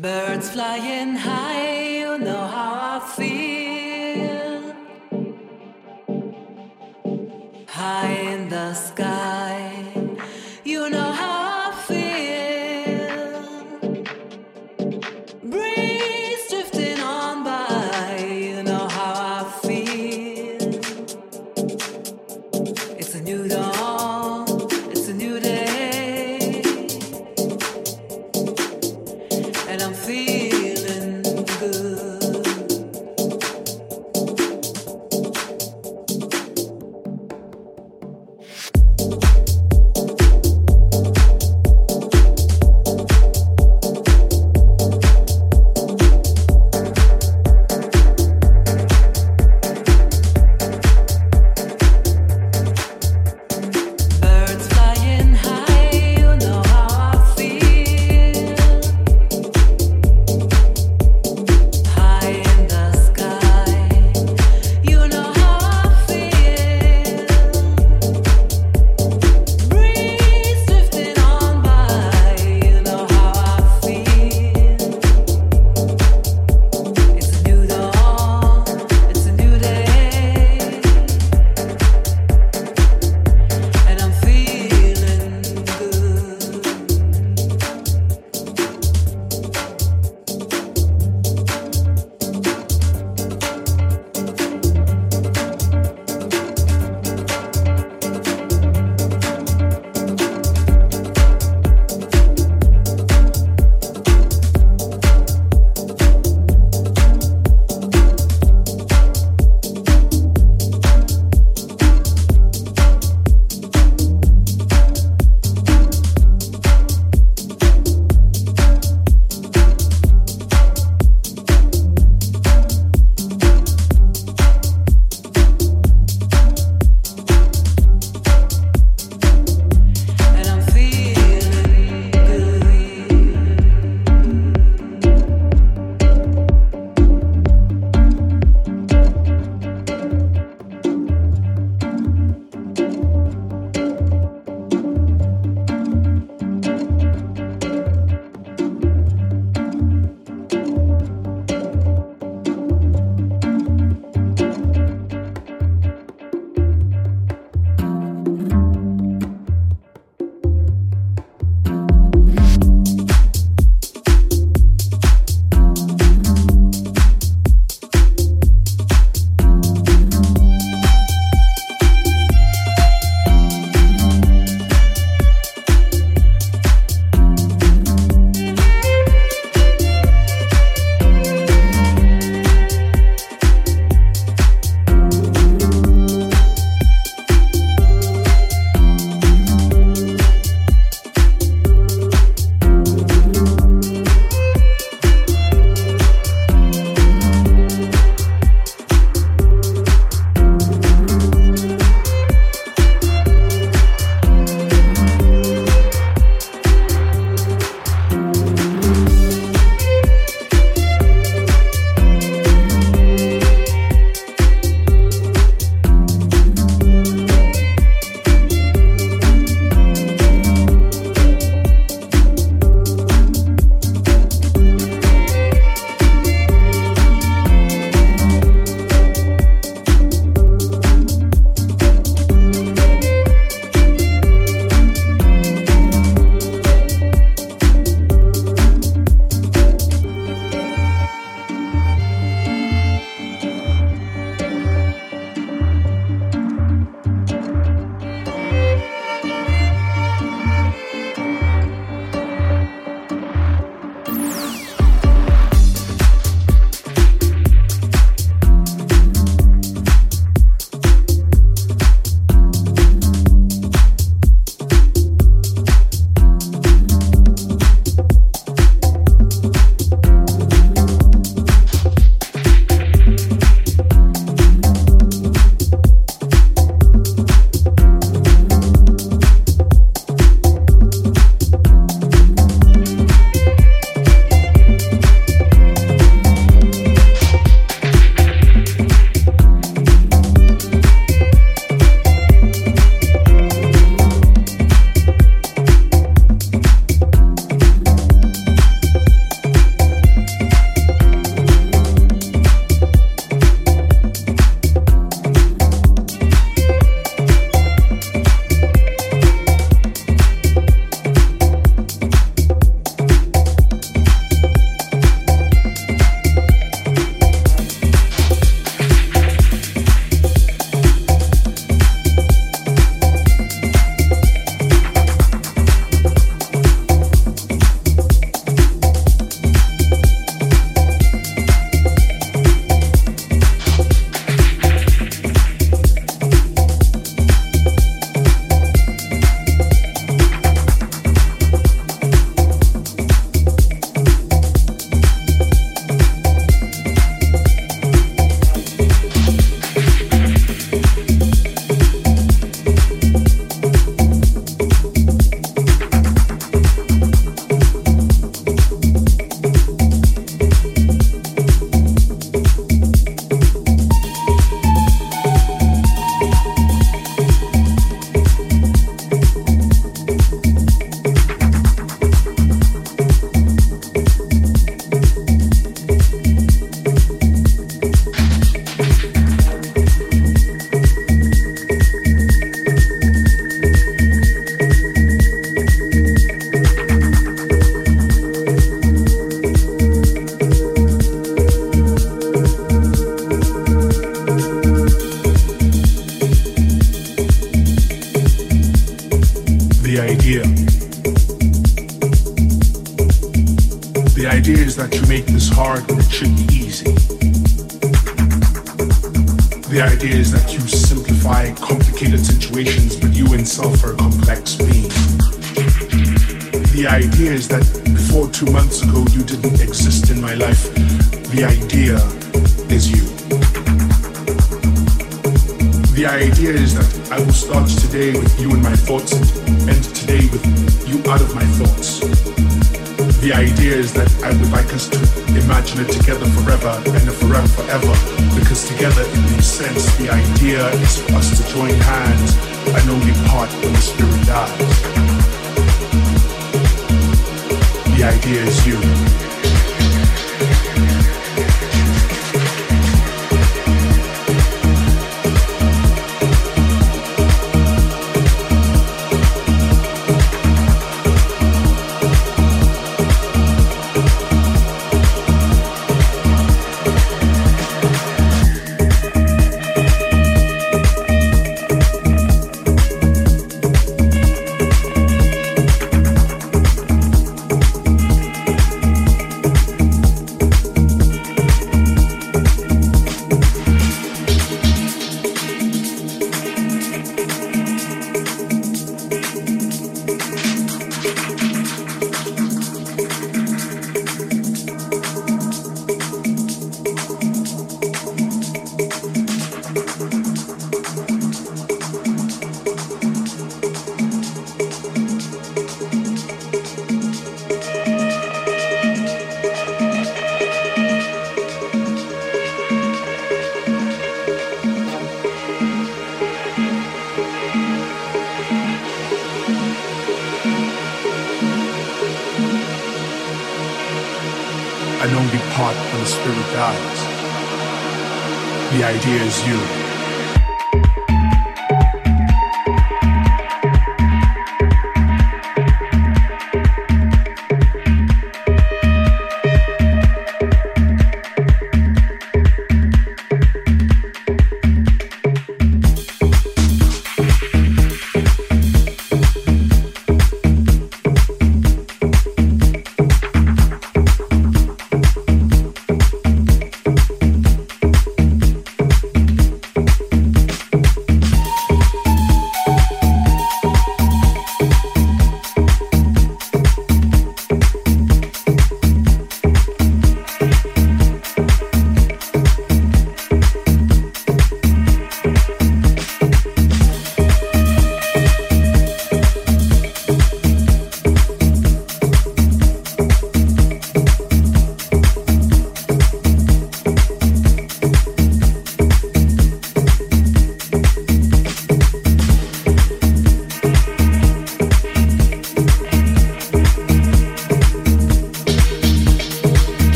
Birds flying high, you know how I feel. High in the sky.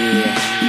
Yeah.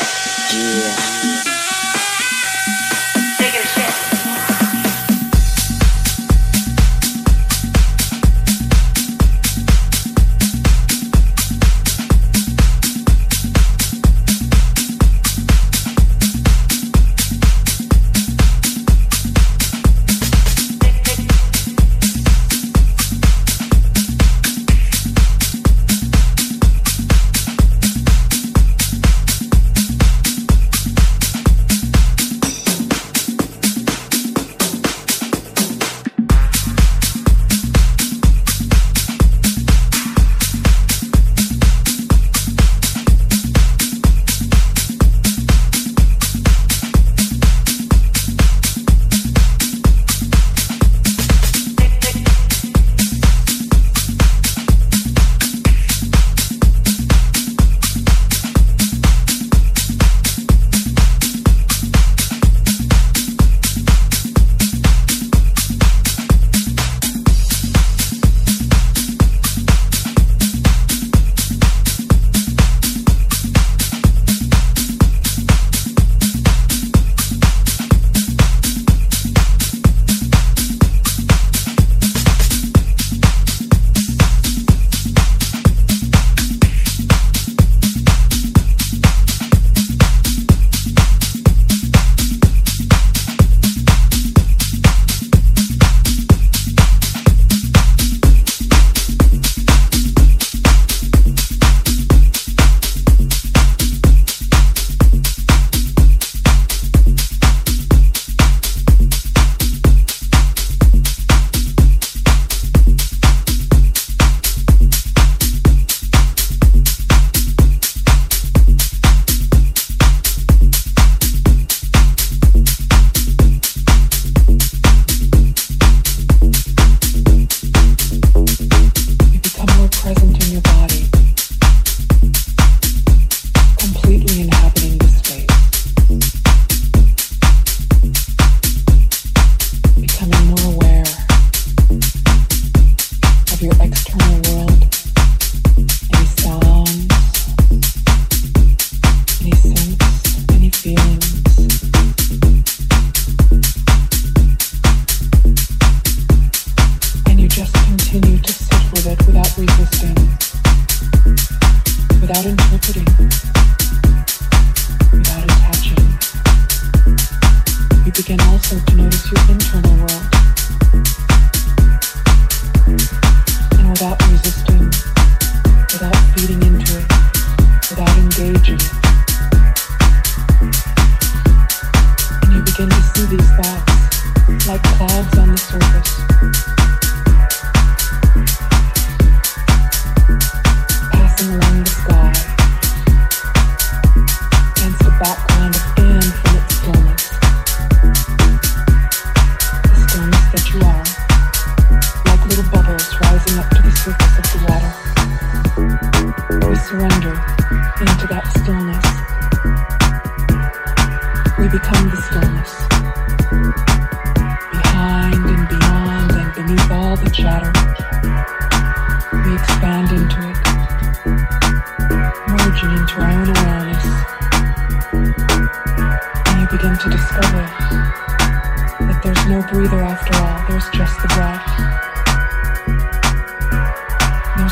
Thoughts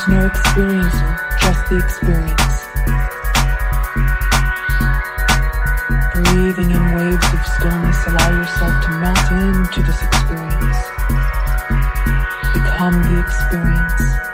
No experiencer, just the experience. Breathing in waves of stillness, allow yourself to melt into this experience. Become the experience.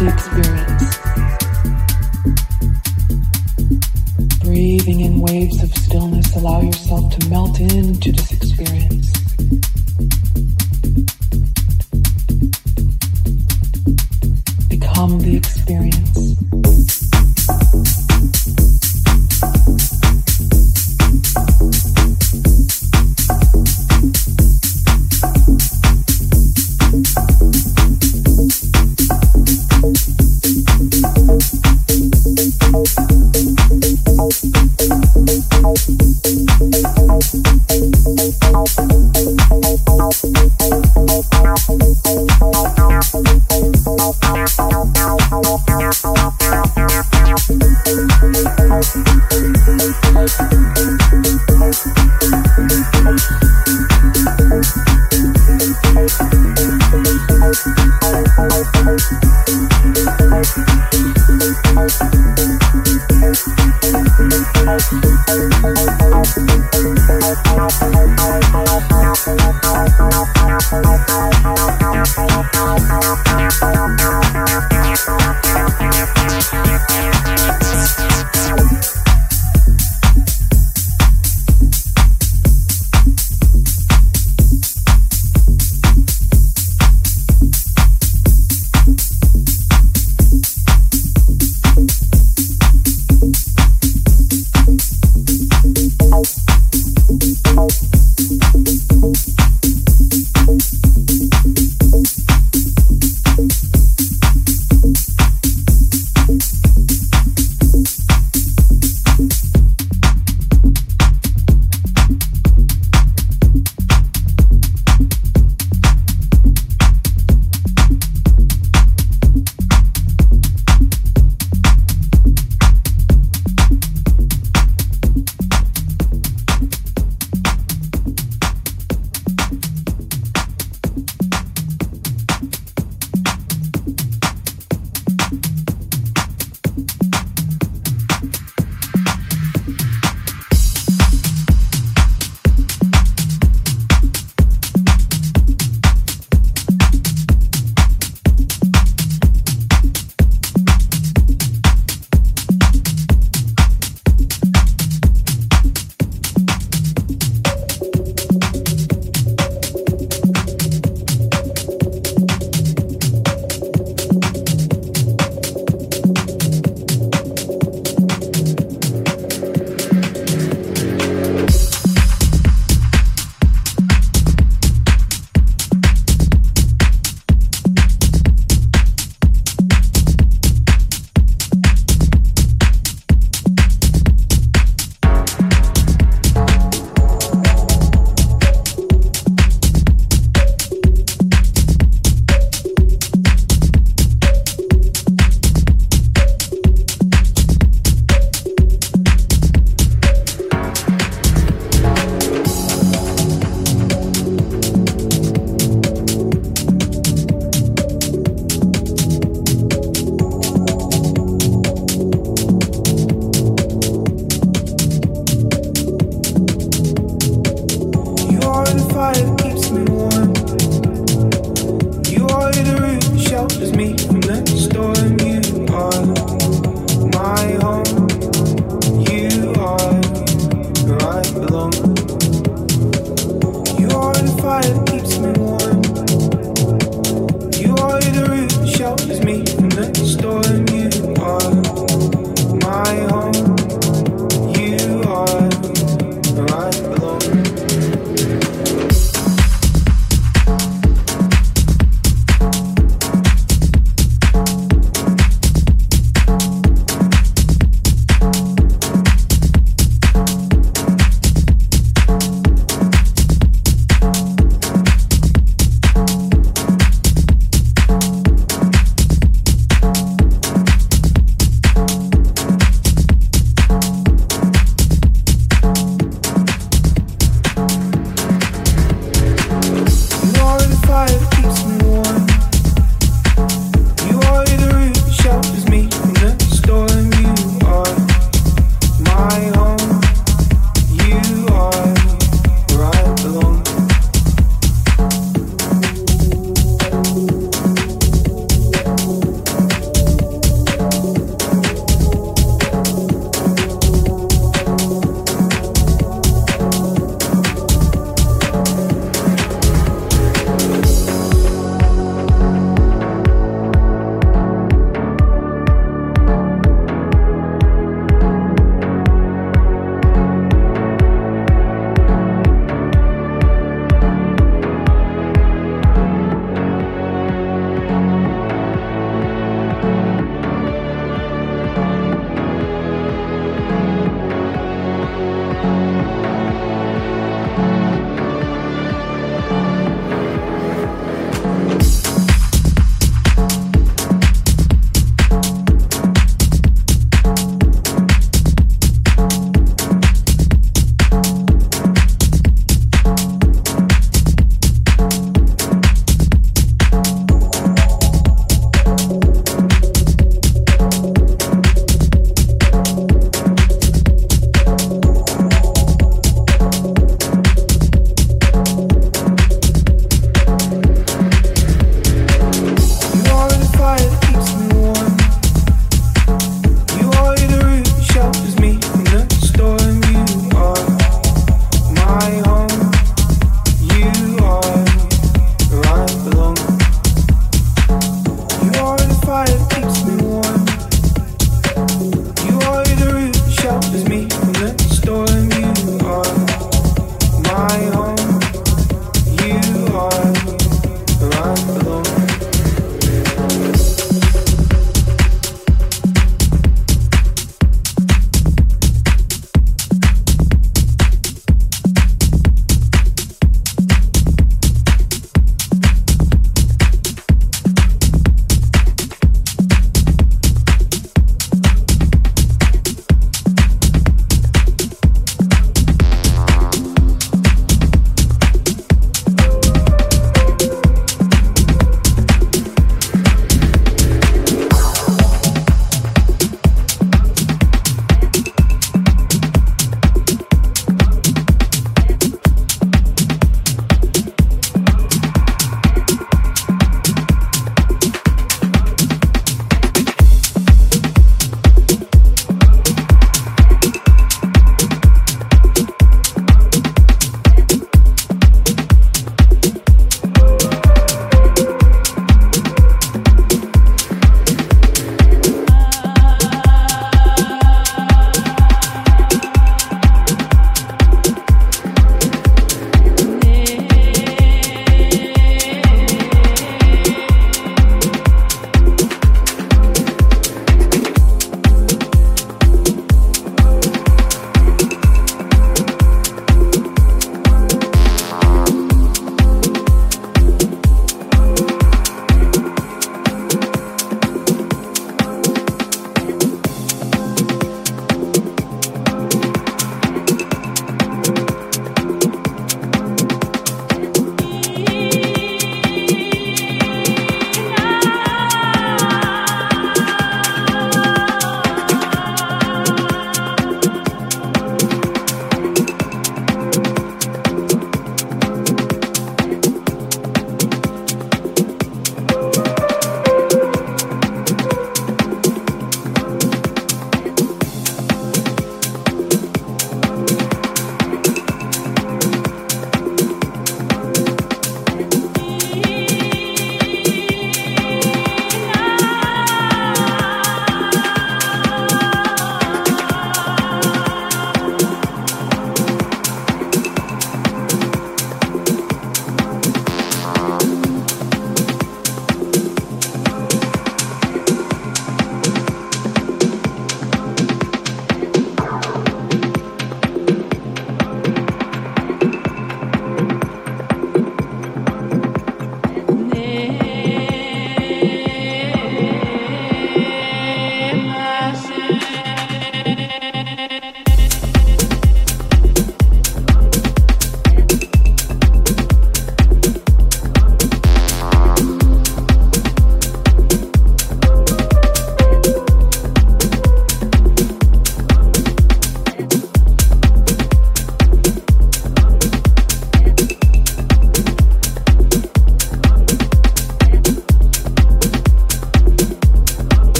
to experience.